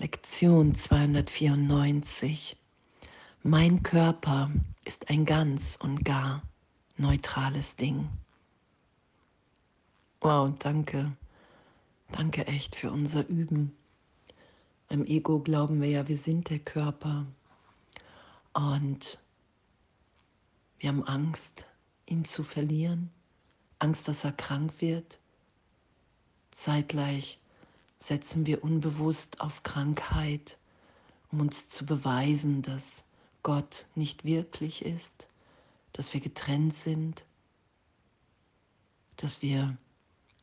Lektion 294. Mein Körper ist ein ganz und gar neutrales Ding. Wow, danke. Danke echt für unser Üben. Im Ego glauben wir ja, wir sind der Körper. Und wir haben Angst, ihn zu verlieren. Angst, dass er krank wird. Zeitgleich setzen wir unbewusst auf Krankheit, um uns zu beweisen, dass Gott nicht wirklich ist, dass wir getrennt sind, dass wir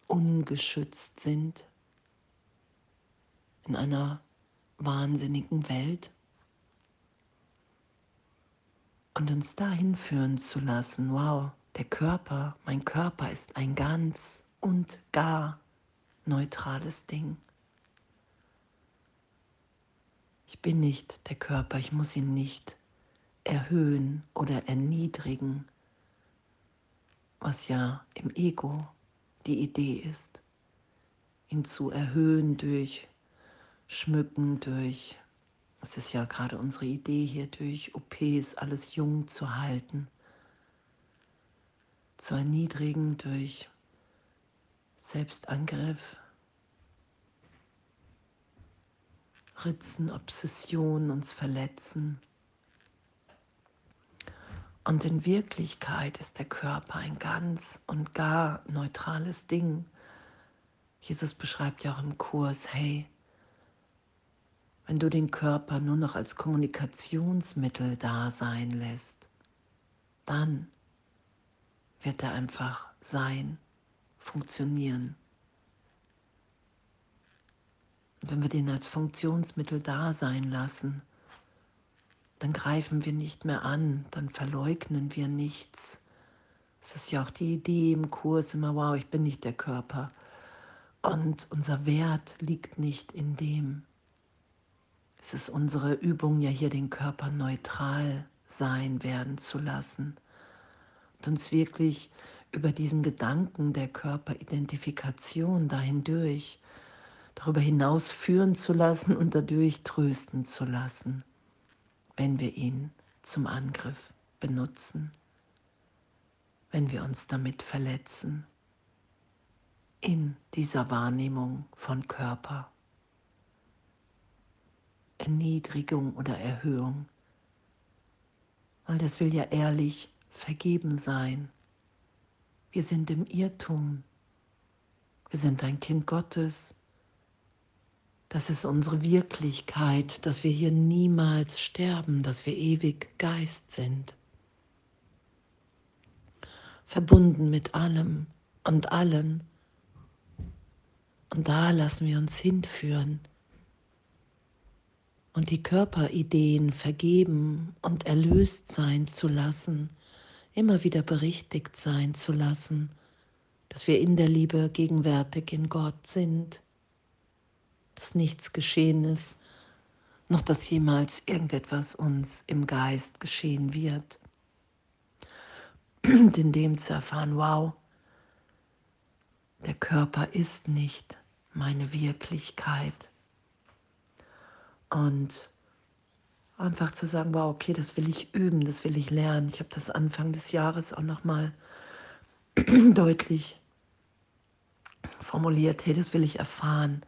ungeschützt sind in einer wahnsinnigen Welt und uns dahin führen zu lassen, wow, der Körper, mein Körper ist ein ganz und gar neutrales Ding. Ich bin nicht der Körper, ich muss ihn nicht erhöhen oder erniedrigen, was ja im Ego die Idee ist, ihn zu erhöhen durch Schmücken, durch, es ist ja gerade unsere Idee hier, durch OPs alles jung zu halten, zu erniedrigen durch Selbstangriff, Ritzen, Obsessionen uns verletzen. Und in Wirklichkeit ist der Körper ein ganz und gar neutrales Ding. Jesus beschreibt ja auch im Kurs, hey, wenn du den Körper nur noch als Kommunikationsmittel da sein lässt, dann wird er einfach sein, funktionieren. wenn wir den als Funktionsmittel da sein lassen, dann greifen wir nicht mehr an, dann verleugnen wir nichts. Es ist ja auch die Idee im Kurs immer, wow, ich bin nicht der Körper. Und unser Wert liegt nicht in dem. Es ist unsere Übung ja hier, den Körper neutral sein werden zu lassen und uns wirklich über diesen Gedanken der Körperidentifikation dahindurch darüber hinaus führen zu lassen und dadurch trösten zu lassen, wenn wir ihn zum Angriff benutzen, wenn wir uns damit verletzen in dieser Wahrnehmung von Körper. Erniedrigung oder Erhöhung, weil das will ja ehrlich vergeben sein. Wir sind im Irrtum. Wir sind ein Kind Gottes. Das ist unsere Wirklichkeit, dass wir hier niemals sterben, dass wir ewig Geist sind. Verbunden mit allem und allen. Und da lassen wir uns hinführen und die Körperideen vergeben und erlöst sein zu lassen, immer wieder berichtigt sein zu lassen, dass wir in der Liebe gegenwärtig in Gott sind dass nichts geschehen ist, noch dass jemals irgendetwas uns im Geist geschehen wird. Und in dem zu erfahren, wow, der Körper ist nicht meine Wirklichkeit. Und einfach zu sagen, wow, okay, das will ich üben, das will ich lernen. Ich habe das Anfang des Jahres auch nochmal deutlich formuliert, hey, das will ich erfahren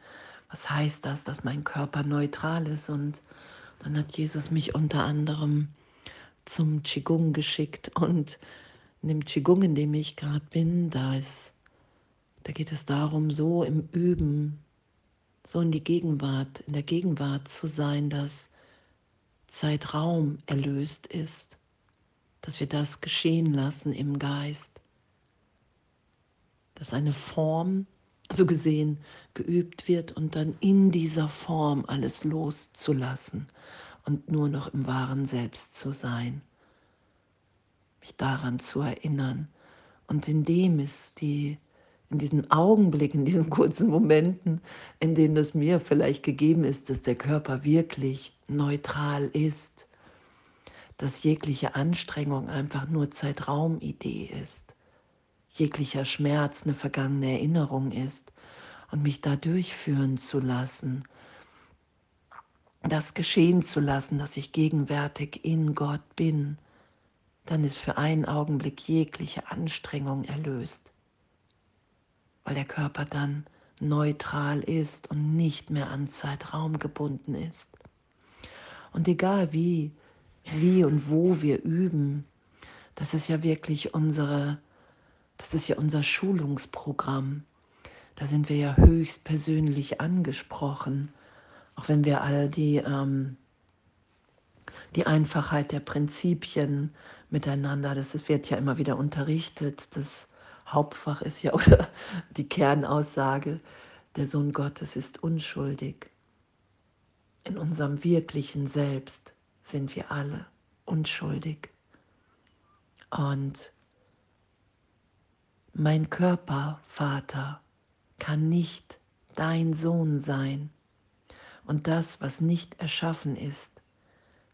was heißt das, dass mein Körper neutral ist? Und dann hat Jesus mich unter anderem zum Qigong geschickt und in dem Qigong, in dem ich gerade bin, da ist, da geht es darum, so im Üben, so in die Gegenwart, in der Gegenwart zu sein, dass Zeitraum erlöst ist, dass wir das geschehen lassen im Geist, dass eine Form so gesehen geübt wird und dann in dieser Form alles loszulassen und nur noch im wahren Selbst zu sein, mich daran zu erinnern. Und in dem ist die, in diesen Augenblicken, in diesen kurzen Momenten, in denen es mir vielleicht gegeben ist, dass der Körper wirklich neutral ist, dass jegliche Anstrengung einfach nur Zeitraumidee ist jeglicher Schmerz eine vergangene Erinnerung ist und mich da durchführen zu lassen das geschehen zu lassen, dass ich gegenwärtig in Gott bin, dann ist für einen Augenblick jegliche Anstrengung erlöst, weil der Körper dann neutral ist und nicht mehr an Zeitraum gebunden ist. Und egal wie, wie und wo wir üben, das ist ja wirklich unsere, das ist ja unser Schulungsprogramm. Da sind wir ja höchst persönlich angesprochen, auch wenn wir all die, ähm, die Einfachheit der Prinzipien miteinander, das wird ja immer wieder unterrichtet, das Hauptfach ist ja, oder die Kernaussage, der Sohn Gottes ist unschuldig. In unserem wirklichen Selbst sind wir alle unschuldig. Und mein Körper, Vater, kann nicht dein Sohn sein. Und das, was nicht erschaffen ist,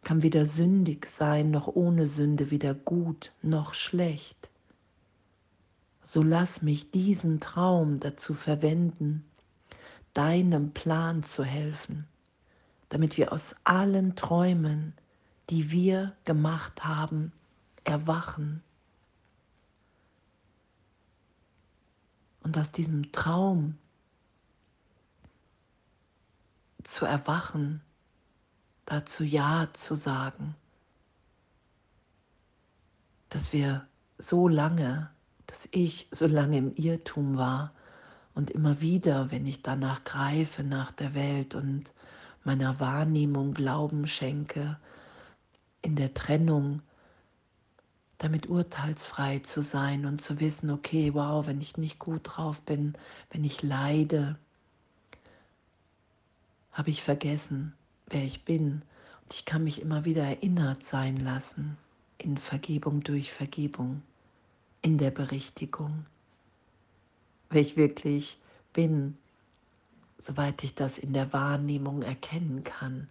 kann weder sündig sein noch ohne Sünde, weder gut noch schlecht. So lass mich diesen Traum dazu verwenden, deinem Plan zu helfen, damit wir aus allen Träumen, die wir gemacht haben, erwachen. Und aus diesem Traum zu erwachen, dazu Ja zu sagen, dass wir so lange, dass ich so lange im Irrtum war und immer wieder, wenn ich danach greife nach der Welt und meiner Wahrnehmung Glauben schenke, in der Trennung, damit urteilsfrei zu sein und zu wissen, okay, wow, wenn ich nicht gut drauf bin, wenn ich leide, habe ich vergessen, wer ich bin. Und ich kann mich immer wieder erinnert sein lassen in Vergebung durch Vergebung, in der Berichtigung, wer ich wirklich bin, soweit ich das in der Wahrnehmung erkennen kann.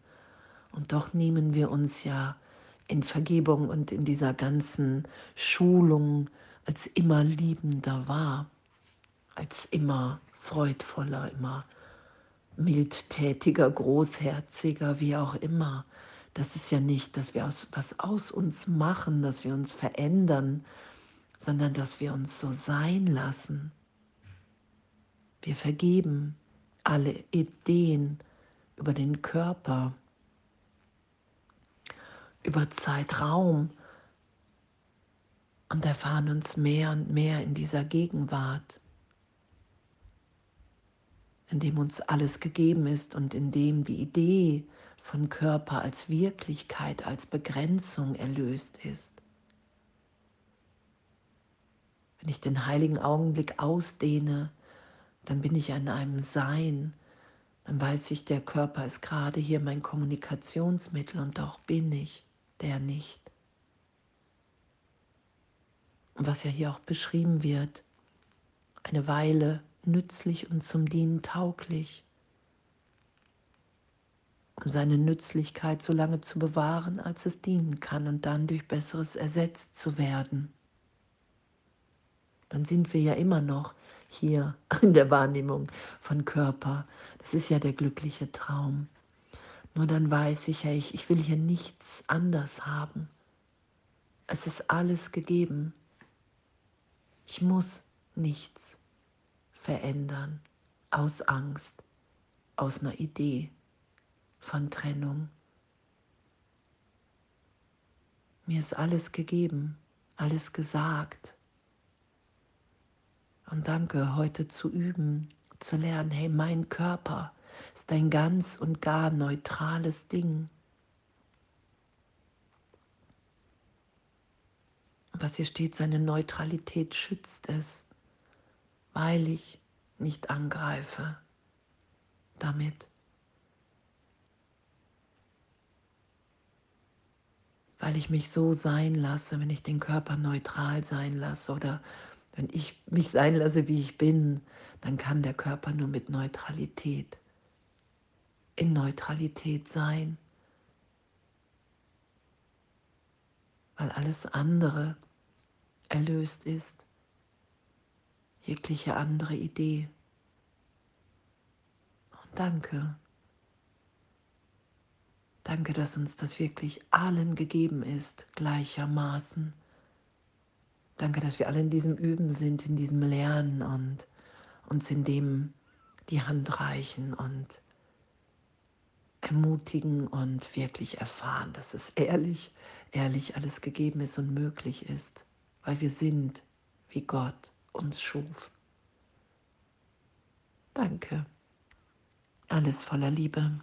Und doch nehmen wir uns ja in Vergebung und in dieser ganzen Schulung als immer liebender wahr, als immer freudvoller, immer mildtätiger, großherziger, wie auch immer. Das ist ja nicht, dass wir aus, was aus uns machen, dass wir uns verändern, sondern dass wir uns so sein lassen. Wir vergeben alle Ideen über den Körper, über Zeitraum und erfahren uns mehr und mehr in dieser Gegenwart in dem uns alles gegeben ist und in dem die Idee von Körper als Wirklichkeit, als Begrenzung erlöst ist. Wenn ich den heiligen Augenblick ausdehne, dann bin ich in einem Sein, dann weiß ich, der Körper ist gerade hier mein Kommunikationsmittel und doch bin ich der nicht. Und was ja hier auch beschrieben wird, eine Weile nützlich und zum Dienen tauglich, um seine Nützlichkeit so lange zu bewahren, als es dienen kann und dann durch Besseres ersetzt zu werden. Dann sind wir ja immer noch hier in der Wahrnehmung von Körper. Das ist ja der glückliche Traum. Nur dann weiß ich ja, ich, ich will hier nichts anders haben. Es ist alles gegeben. Ich muss nichts verändern aus Angst, aus einer Idee von Trennung. Mir ist alles gegeben, alles gesagt. Und danke, heute zu üben, zu lernen, hey, mein Körper ist ein ganz und gar neutrales Ding. Was hier steht, seine Neutralität schützt es weil ich nicht angreife damit. Weil ich mich so sein lasse, wenn ich den Körper neutral sein lasse oder wenn ich mich sein lasse, wie ich bin, dann kann der Körper nur mit Neutralität, in Neutralität sein. Weil alles andere erlöst ist jegliche andere Idee. Und danke. Danke, dass uns das wirklich allen gegeben ist, gleichermaßen. Danke, dass wir alle in diesem Üben sind, in diesem Lernen und uns in dem die Hand reichen und ermutigen und wirklich erfahren, dass es ehrlich, ehrlich alles gegeben ist und möglich ist, weil wir sind, wie Gott uns schuf. Danke. Alles voller Liebe.